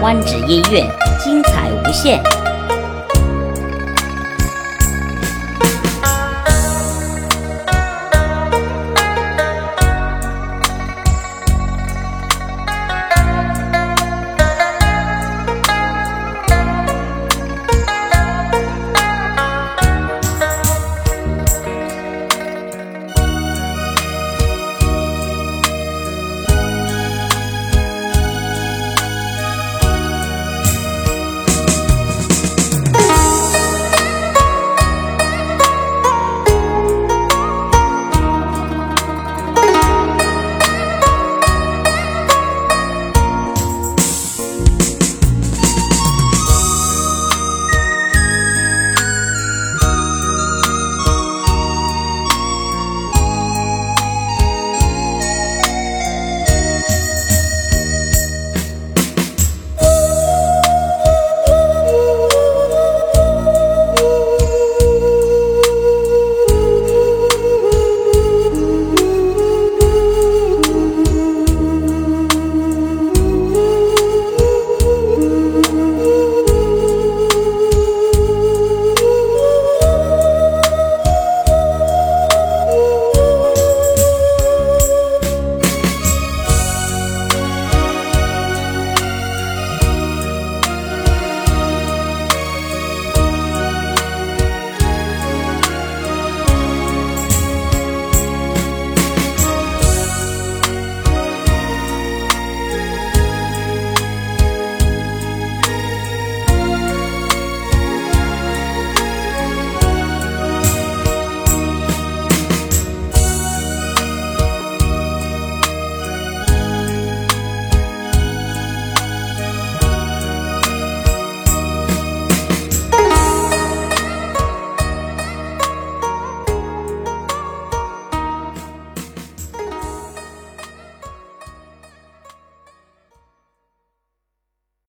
欢值音乐，精彩无限。